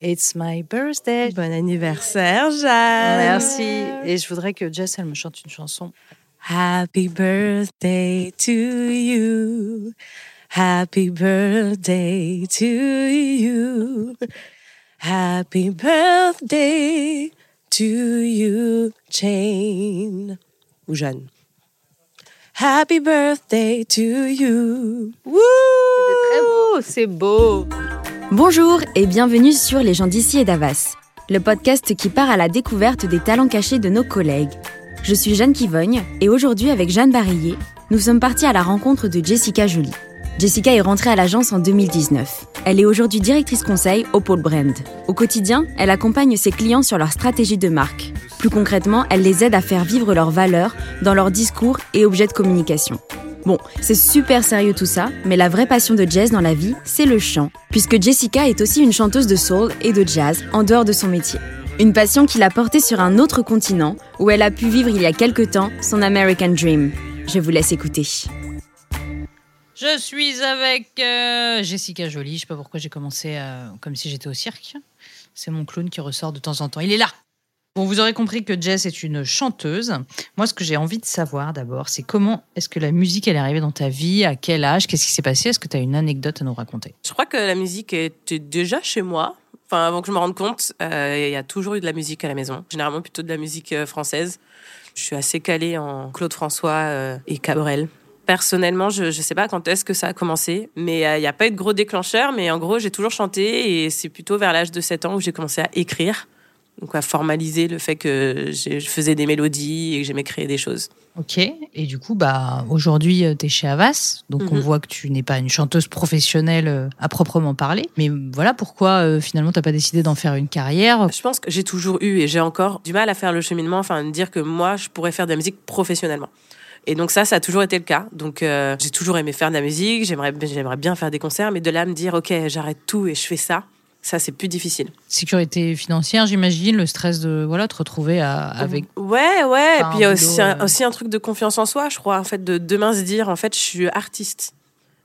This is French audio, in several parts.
It's my birthday. Bon anniversaire, Jeanne. Merci. Et je voudrais que Jess, elle me chante une chanson. Happy birthday to you. Happy birthday to you. Happy birthday to you, Jane. Ou Jeanne. Happy birthday to you. Wouh c'est beau. Bonjour et bienvenue sur Les gens d'ici et d'Avas, le podcast qui part à la découverte des talents cachés de nos collègues. Je suis Jeanne Kivogne et aujourd'hui avec Jeanne Barillet, nous sommes partis à la rencontre de Jessica Jolie. Jessica est rentrée à l'agence en 2019. Elle est aujourd'hui directrice conseil au pôle brand. Au quotidien, elle accompagne ses clients sur leur stratégie de marque. Plus concrètement, elle les aide à faire vivre leurs valeurs dans leurs discours et objets de communication. Bon, c'est super sérieux tout ça, mais la vraie passion de Jess dans la vie, c'est le chant, puisque Jessica est aussi une chanteuse de soul et de jazz en dehors de son métier. Une passion qui l'a portée sur un autre continent, où elle a pu vivre il y a quelque temps son American Dream. Je vous laisse écouter. Je suis avec euh, Jessica Jolie. Je sais pas pourquoi j'ai commencé euh, comme si j'étais au cirque. C'est mon clown qui ressort de temps en temps. Il est là. Vous aurez compris que Jess est une chanteuse. Moi, ce que j'ai envie de savoir d'abord, c'est comment est-ce que la musique est arrivée dans ta vie, à quel âge, qu'est-ce qui s'est passé? Est-ce que tu as une anecdote à nous raconter? Je crois que la musique était déjà chez moi. Enfin, avant que je me rende compte, euh, il y a toujours eu de la musique à la maison. Généralement plutôt de la musique euh, française. Je suis assez calée en Claude François euh, et Cabrel. Personnellement, je ne sais pas quand est-ce que ça a commencé, mais il n'y a pas eu de gros déclencheur. Mais en gros, j'ai toujours chanté et c'est plutôt vers l'âge de 7 ans où j'ai commencé à écrire donc à formaliser le fait que je faisais des mélodies et que j'aimais créer des choses. Ok, et du coup, bah, aujourd'hui, tu es chez Avas, donc on voit que tu n'es pas une chanteuse professionnelle à proprement parler. Mais voilà pourquoi euh, finalement tu n'as pas décidé d'en faire une carrière. Je pense que j'ai toujours eu et j'ai encore du mal à faire le cheminement, enfin, de dire que moi, je pourrais faire de la musique professionnellement. Et donc ça, ça a toujours été le cas. Donc euh, j'ai toujours aimé faire de la musique, j'aimerais, j'aimerais bien faire des concerts, mais de là me dire, ok, j'arrête tout et je fais ça, ça c'est plus difficile. Sécurité financière, j'imagine, le stress de voilà te retrouver avec. Ouais, ouais. Et puis aussi, un, aussi un truc de confiance en soi, je crois, en fait, de demain se dire, en fait, je suis artiste.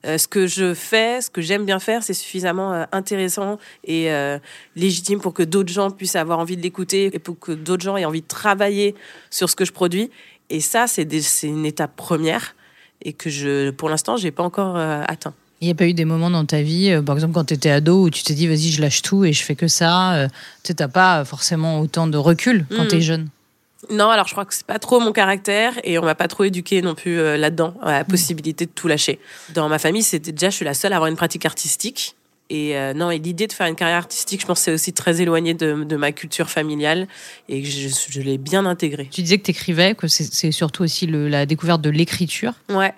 Euh, ce que je fais, ce que j'aime bien faire, c'est suffisamment euh, intéressant et euh, légitime pour que d'autres gens puissent avoir envie de l'écouter et pour que d'autres gens aient envie de travailler sur ce que je produis. Et ça, c'est une étape première et que je, pour l'instant, j'ai pas encore atteint. Il n'y a pas eu des moments dans ta vie, par exemple quand tu étais ado, où tu t'es dit vas-y, je lâche tout et je fais que ça. tu n'as pas forcément autant de recul quand tu es jeune. Non, alors je crois que c'est pas trop mon caractère et on m'a pas trop éduqué non plus là-dedans, à la possibilité de tout lâcher. Dans ma famille, c'était déjà, je suis la seule à avoir une pratique artistique. Et non, et l'idée de faire une carrière artistique, je pense, c'est aussi très éloigné de, ma culture familiale et je, je l'ai bien intégré. Tu disais que tu écrivais, que c'est surtout aussi la découverte de l'écriture. Ouais.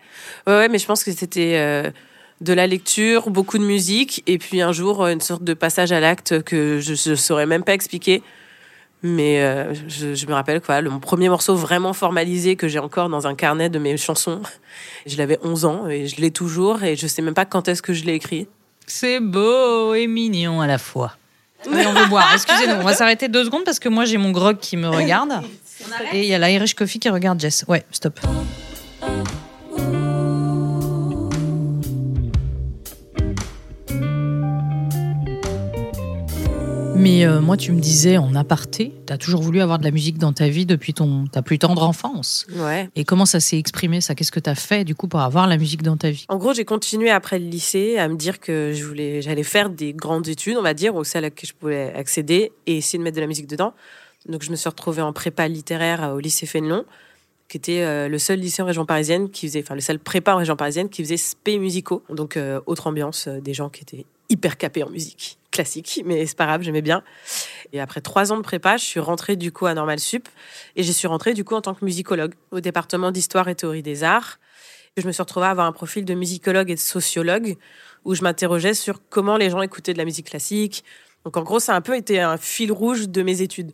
ouais, ouais, mais je pense que c'était de la lecture, beaucoup de musique, et puis un jour une sorte de passage à l'acte que je ne saurais même pas expliquer. Mais euh, je, me rappelle quoi, le, mon premier morceau vraiment formalisé que j'ai encore dans un carnet de mes chansons. Je l'avais 11 ans et je l'ai toujours et je sais même pas quand est-ce que je l'ai écrit. C'est beau et mignon à la fois. Oui, on veut boire. Excusez-nous, on va s'arrêter deux secondes parce que moi j'ai mon grog qui me regarde. Et il y a l'Irish Coffee qui regarde Jess. Ouais, stop. Mais euh, moi, tu me disais en aparté, tu as toujours voulu avoir de la musique dans ta vie depuis ton, ta plus tendre enfance. Ouais. Et comment ça s'est exprimé, ça? Qu'est-ce que tu as fait, du coup, pour avoir la musique dans ta vie? En gros, j'ai continué après le lycée à me dire que je voulais, j'allais faire des grandes études, on va dire, ou celles à laquelle je pouvais accéder, et essayer de mettre de la musique dedans. Donc, je me suis retrouvée en prépa littéraire au lycée Fénelon, qui était euh, le seul lycée en région parisienne qui faisait, enfin, le seul prépa en région parisienne qui faisait spé musicaux. Donc, euh, autre ambiance, des gens qui étaient hyper capés en musique classique, mais c'est pas grave, j'aimais bien. Et après trois ans de prépa, je suis rentrée du coup à Normal Sup et je suis rentrée du coup en tant que musicologue au département d'histoire et théorie des arts. Je me suis retrouvée à avoir un profil de musicologue et de sociologue où je m'interrogeais sur comment les gens écoutaient de la musique classique. Donc en gros, ça a un peu été un fil rouge de mes études.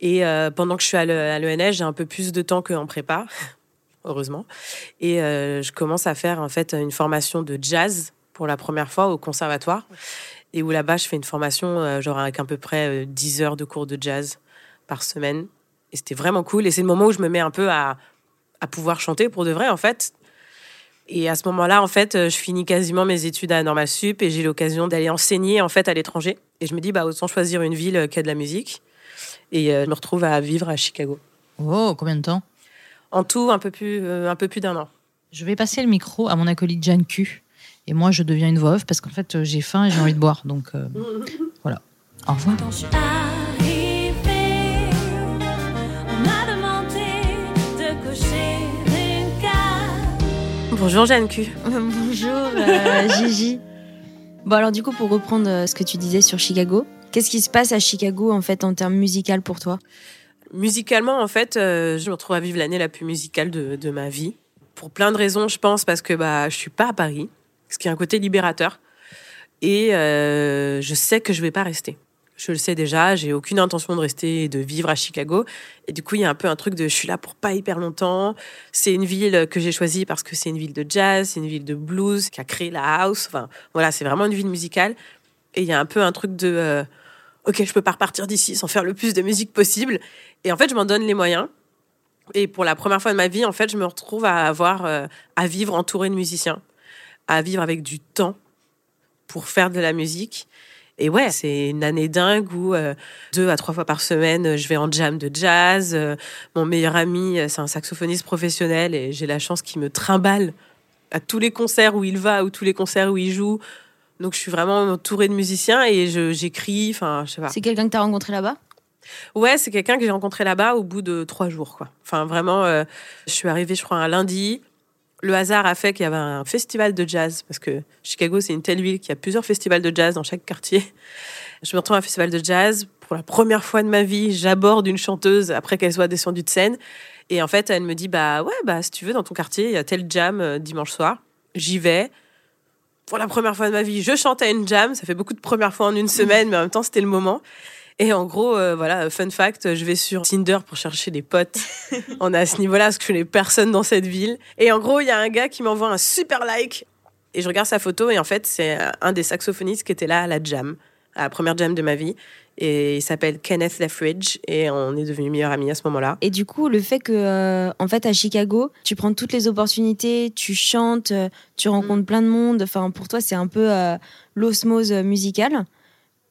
Et euh, pendant que je suis à l'ENS, j'ai un peu plus de temps qu'en prépa, heureusement. Et euh, je commence à faire en fait une formation de jazz pour la première fois au conservatoire et où là-bas, je fais une formation, euh, genre avec à peu près 10 euh, heures de cours de jazz par semaine. Et c'était vraiment cool. Et c'est le moment où je me mets un peu à, à pouvoir chanter pour de vrai, en fait. Et à ce moment-là, en fait, euh, je finis quasiment mes études à Normal Sup et j'ai l'occasion d'aller enseigner, en fait, à l'étranger. Et je me dis, bah, autant choisir une ville qui a de la musique. Et je me retrouve à vivre à Chicago. Oh, combien de temps? En tout, un peu plus, un peu plus d'un an. Je vais passer le micro à mon acolyte Jeanne Q. Et moi, je deviens une voix off parce qu'en fait, euh, j'ai faim et j'ai envie de boire. Donc euh, voilà. Au revoir. Bonjour Jeanne Q. Bonjour euh, Gigi. Bon alors du coup pour reprendre ce que tu disais sur Chicago, qu'est-ce qui se passe à Chicago en fait en termes musical pour toi? Musicalement, en fait, euh, je me retrouve à vivre l'année la plus musicale de, de ma vie. Pour plein de raisons, je pense, parce que bah, je suis pas à Paris, ce qui est un côté libérateur. Et euh, je sais que je vais pas rester. Je le sais déjà, j'ai aucune intention de rester et de vivre à Chicago. Et du coup, il y a un peu un truc de je suis là pour pas hyper longtemps. C'est une ville que j'ai choisie parce que c'est une ville de jazz, c'est une ville de blues qui a créé la house. Enfin, voilà, c'est vraiment une ville musicale. Et il y a un peu un truc de euh, ok, je peux pas repartir d'ici sans faire le plus de musique possible. Et en fait, je m'en donne les moyens. Et pour la première fois de ma vie, en fait, je me retrouve à avoir, euh, à vivre entouré de musiciens, à vivre avec du temps pour faire de la musique. Et ouais, c'est une année dingue où euh, deux à trois fois par semaine, je vais en jam de jazz. Euh, mon meilleur ami, euh, c'est un saxophoniste professionnel et j'ai la chance qu'il me trimballe à tous les concerts où il va ou tous les concerts où il joue. Donc je suis vraiment entourée de musiciens et j'écris. Enfin, je sais pas. C'est quelqu'un que tu as rencontré là-bas? Ouais, c'est quelqu'un que j'ai rencontré là-bas au bout de trois jours, quoi. Enfin, vraiment, euh, je suis arrivée, je crois, un lundi. Le hasard a fait qu'il y avait un festival de jazz, parce que Chicago, c'est une telle ville qu'il y a plusieurs festivals de jazz dans chaque quartier. Je me retrouve à un festival de jazz. Pour la première fois de ma vie, j'aborde une chanteuse après qu'elle soit descendue de scène. Et en fait, elle me dit, bah ouais, bah si tu veux, dans ton quartier, il y a tel jam euh, dimanche soir. J'y vais. Pour la première fois de ma vie, je chante à une jam. Ça fait beaucoup de premières fois en une semaine, mais en même temps, c'était le moment. Et en gros, euh, voilà, fun fact, je vais sur Tinder pour chercher des potes. On est à ce niveau-là parce que je connais personne dans cette ville. Et en gros, il y a un gars qui m'envoie un super like. Et je regarde sa photo et en fait, c'est un des saxophonistes qui était là à la jam, à la première jam de ma vie. Et il s'appelle Kenneth Lethbridge et on est devenus meilleurs amis à ce moment-là. Et du coup, le fait que, euh, en fait, à Chicago, tu prends toutes les opportunités, tu chantes, euh, tu rencontres plein de monde. Enfin, pour toi, c'est un peu euh, l'osmose euh, musicale.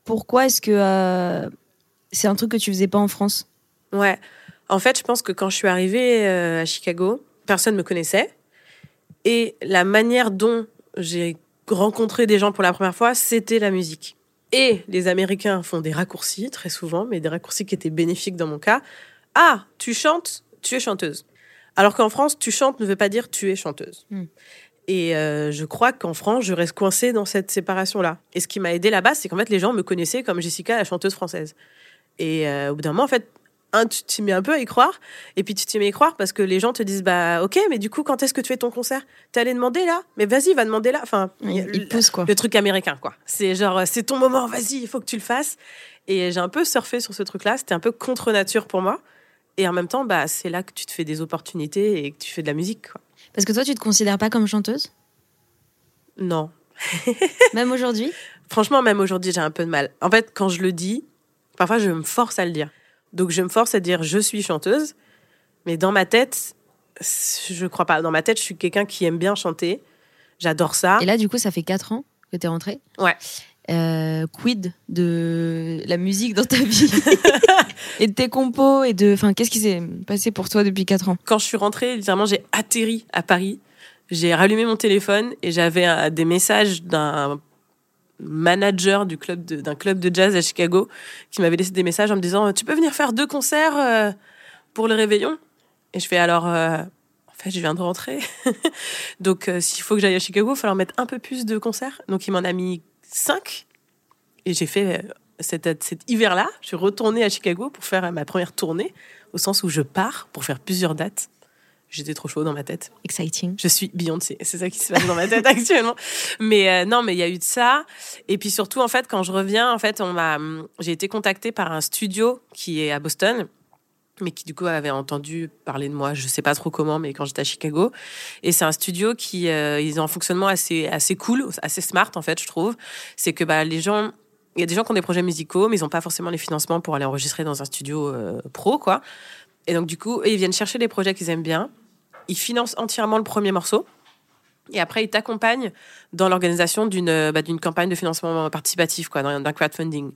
Pourquoi est-ce que euh, c'est un truc que tu faisais pas en France? Ouais. En fait, je pense que quand je suis arrivée euh, à Chicago, personne me connaissait. Et la manière dont j'ai rencontré des gens pour la première fois, c'était la musique. Et les Américains font des raccourcis, très souvent, mais des raccourcis qui étaient bénéfiques dans mon cas. Ah, tu chantes, tu es chanteuse. Alors qu'en France, tu chantes ne veut pas dire tu es chanteuse. Hmm. Et euh, je crois qu'en France, je reste coincée dans cette séparation-là. Et ce qui m'a aidé là-bas, c'est qu'en fait, les gens me connaissaient comme Jessica, la chanteuse française. Et euh, au bout d'un moment, en fait, un, tu t'y mets un peu à y croire, et puis tu t'y mets à y croire parce que les gens te disent, bah ok, mais du coup, quand est-ce que tu fais ton concert? T'es allé demander là? Mais vas-y, va demander là. Enfin, Il, il pousse, quoi. le truc américain, quoi. C'est genre, c'est ton moment, vas-y, il faut que tu le fasses. Et j'ai un peu surfé sur ce truc-là. C'était un peu contre nature pour moi. Et en même temps, bah, c'est là que tu te fais des opportunités et que tu fais de la musique, quoi. Parce que toi, tu te considères pas comme chanteuse? Non. Même aujourd'hui? Franchement, même aujourd'hui, j'ai un peu de mal. En fait, quand je le dis, parfois, je me force à le dire. Donc, je me force à dire je suis chanteuse. Mais dans ma tête, je crois pas. Dans ma tête, je suis quelqu'un qui aime bien chanter. J'adore ça. Et là, du coup, ça fait 4 ans que t'es rentrée? Ouais. Euh, quid de la musique dans ta vie et de tes compos et de enfin qu'est-ce qui s'est passé pour toi depuis 4 ans? Quand je suis rentrée, littéralement, j'ai atterri à Paris. J'ai rallumé mon téléphone et j'avais euh, des messages d'un manager du club d'un club de jazz à Chicago qui m'avait laissé des messages en me disant tu peux venir faire deux concerts euh, pour le réveillon? Et je fais alors en fait je viens de rentrer. Donc s'il faut que j'aille à Chicago il va falloir mettre un peu plus de concerts. Donc il m'en a mis cinq et j'ai fait euh, cet, cet hiver là je suis retournée à Chicago pour faire euh, ma première tournée au sens où je pars pour faire plusieurs dates J'étais trop chaud dans ma tête. exciting Je suis Beyoncé. C'est ça qui se passe dans ma tête actuellement. Mais euh, non, mais il y a eu de ça. Et puis surtout, en fait, quand je reviens, en fait, on m'a, j'ai été contactée par un studio qui est à Boston, mais qui du coup avait entendu parler de moi. Je sais pas trop comment, mais quand j'étais à Chicago. Et c'est un studio qui, euh, ils ont un fonctionnement assez, assez cool, assez smart en fait, je trouve. C'est que bah les gens il y a des gens qui ont des projets musicaux, mais ils n'ont pas forcément les financements pour aller enregistrer dans un studio euh, pro, quoi. Et donc, du coup, ils viennent chercher des projets qu'ils aiment bien. Ils financent entièrement le premier morceau. Et après, ils t'accompagnent dans l'organisation d'une euh, bah, d'une campagne de financement participatif, quoi, d'un d'un crowdfunding.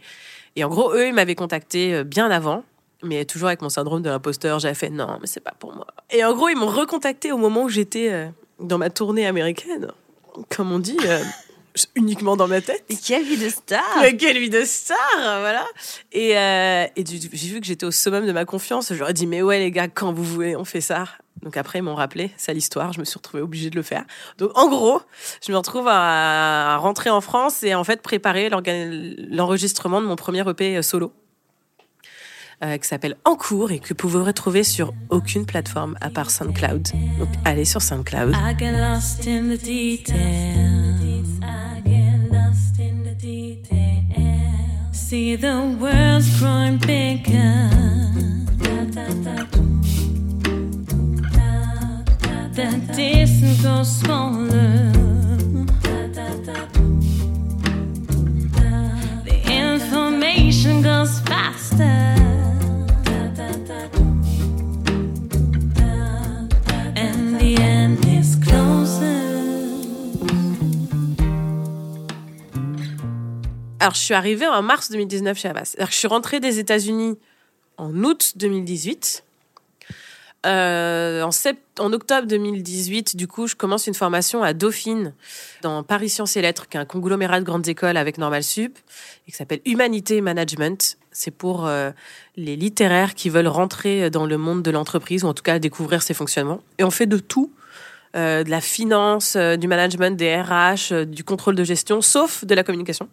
Et en gros, eux, ils m'avaient contacté euh, bien avant, mais toujours avec mon syndrome de l'imposteur. J'avais fait non, mais c'est pas pour moi. Et en gros, ils m'ont recontacté au moment où j'étais euh, dans ma tournée américaine, comme on dit, euh, uniquement dans ma tête. quelle vie de star Mais quelle vie de star, voilà. Et, euh, et j'ai vu que j'étais au summum de ma confiance. J'aurais dit, mais ouais, les gars, quand vous voulez, on fait ça. Donc après, ils m'ont rappelé, c'est l'histoire. Je me suis retrouvée obligée de le faire. Donc en gros, je me retrouve à, à rentrer en France et en fait préparer l'enregistrement de mon premier EP solo. Euh, qui s'appelle En cours et que vous pouvez retrouver sur aucune plateforme à part SoundCloud. Donc allez sur SoundCloud. See the world's growing bigger. Suis arrivée en mars 2019 chez Havas. Je suis rentrée des États-Unis en août 2018. Euh, en, octobre 2018, du coup, je commence une formation à Dauphine, dans Paris Sciences et Lettres, qui est un conglomérat de grandes écoles avec Normal Sup, et qui s'appelle Humanité Management. C'est pour euh, les littéraires qui veulent rentrer dans le monde de l'entreprise, ou en tout cas découvrir ses fonctionnements. Et on fait de tout. euh, de la finance, du management, des RH, du contrôle de gestion, sauf de la communication.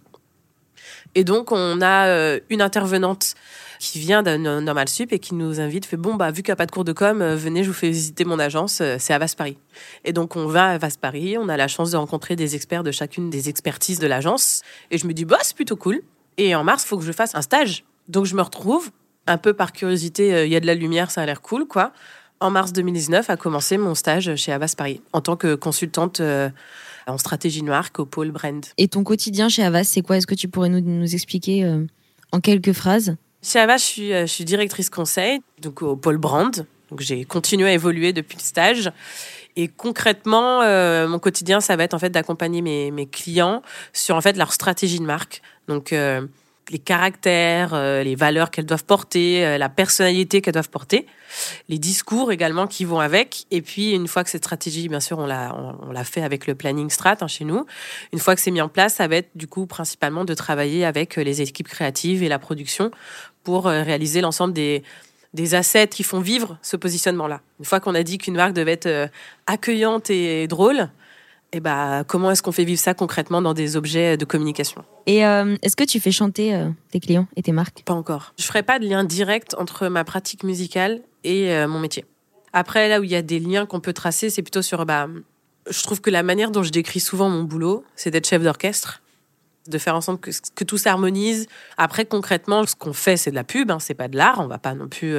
Et donc, on a euh, une intervenante qui vient d'un Normal Sup et qui nous invite, fait bon, bah, vu qu'il n'y a pas de cours de com, euh, venez, je vous fais visiter mon agence, euh, c'est Avas Paris. Et donc, on va à Avas Paris, on a la chance de rencontrer des experts de chacune des expertises de l'agence. Et je me dis, bah, c'est plutôt cool. Et en mars, faut que je fasse un stage. Donc, je me retrouve, un peu par curiosité, il y a de la lumière, ça a l'air cool, quoi. En mars 2019, a commencé mon stage chez Avas Paris, en tant que consultante en stratégie de marque au pôle brand. Et ton quotidien chez Havas, c'est quoi? Est-ce que tu pourrais nous, nous expliquer euh, en quelques phrases? Chez Ava, je suis, euh, je suis directrice conseil, donc au pôle brand. Donc j'ai continué à évoluer depuis le stage. Et concrètement, euh, mon quotidien, ça va être en fait d'accompagner mes, mes clients sur en fait leur stratégie de marque. Donc euh, les caractères, euh, les valeurs qu'elles doivent porter, euh, la personnalité qu'elles doivent porter, les discours également qui vont avec. Et puis une fois que cette stratégie, bien sûr, on l'a fait avec le planning strat hein, chez nous. Une fois que c'est mis en place, ça va être du coup principalement de travailler avec euh, les équipes créatives et la production pour réaliser l'ensemble des, des assets qui font vivre ce positionnement-là. Une fois qu'on a dit qu'une marque devait être accueillante et drôle, et bah, comment est-ce qu'on fait vivre ça concrètement dans des objets de communication? Et euh, est-ce que tu fais chanter euh, tes clients et tes marques? Pas encore. Je ferai pas de lien direct entre ma pratique musicale et euh, mon métier. Après, là où il y a des liens qu'on peut tracer, c'est plutôt sur. Bah, je trouve que la manière dont je décris souvent mon boulot, c'est d'être chef d'orchestre, de faire en sorte que, que tout s'harmonise. Après, concrètement, ce qu'on fait, c'est de la pub, hein, c'est pas de l'art. On va pas non plus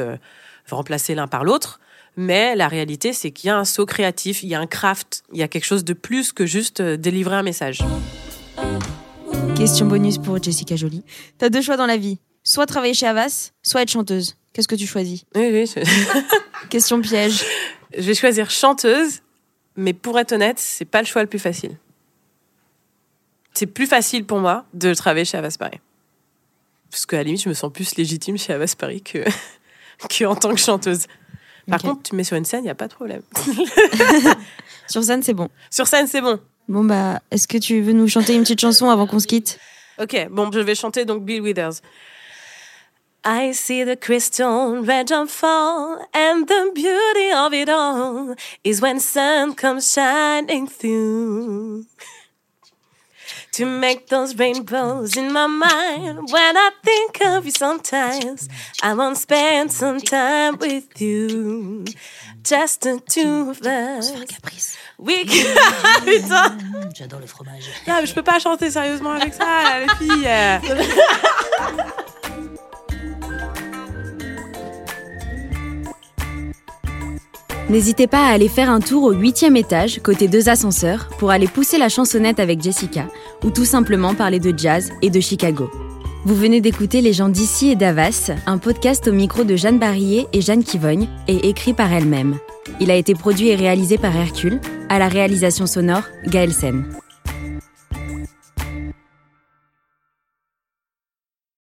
remplacer l'un par l'autre. Mais la réalité, c'est qu'il y a un saut créatif, il y a un craft, il y a quelque chose de plus que juste euh, délivrer un message. Question bonus pour Jessica Jolie. T'as deux choix dans la vie. Soit travailler chez Havas, soit être chanteuse. Qu'est-ce que tu choisis? Oui, oui. je- Question piège. Je vais choisir chanteuse, mais pour être honnête, c'est pas le choix le plus facile. C'est plus facile pour moi de travailler chez Avas Paris. Parce qu'à la limite, je me sens plus légitime chez Avas Paris que, que en tant que chanteuse. Par contre, tu me mets sur une scène, il n'y a pas de problème. Sur scène, c'est bon. Sur scène, c'est bon. Bon, bah, est-ce que tu veux nous chanter une petite chanson avant qu'on se quitte? Ok, bon, je vais chanter donc Bill Withers. I see the crystal and fall, and the beauty of it all is when sun comes shining through. To make those rainbows in my mind when I think of you sometimes, I want to spend some time with you. Just the two of us. Can... Putain J'adore le fromage. non, mais je peux pas chanter sérieusement avec ça, les filles. N'hésitez pas à aller faire un tour au huitième étage, côté deux ascenseurs, pour aller pousser la chansonnette avec Jessica, ou tout simplement parler de jazz et de Chicago. Vous venez d'écouter Les gens d'ici et d'Avas, un podcast au micro de Jeanne Barillet et Jeanne Kivogne, et écrit par elle-même. Il a été produit et réalisé par Hercule. À la réalisation sonore, Gaël Sen.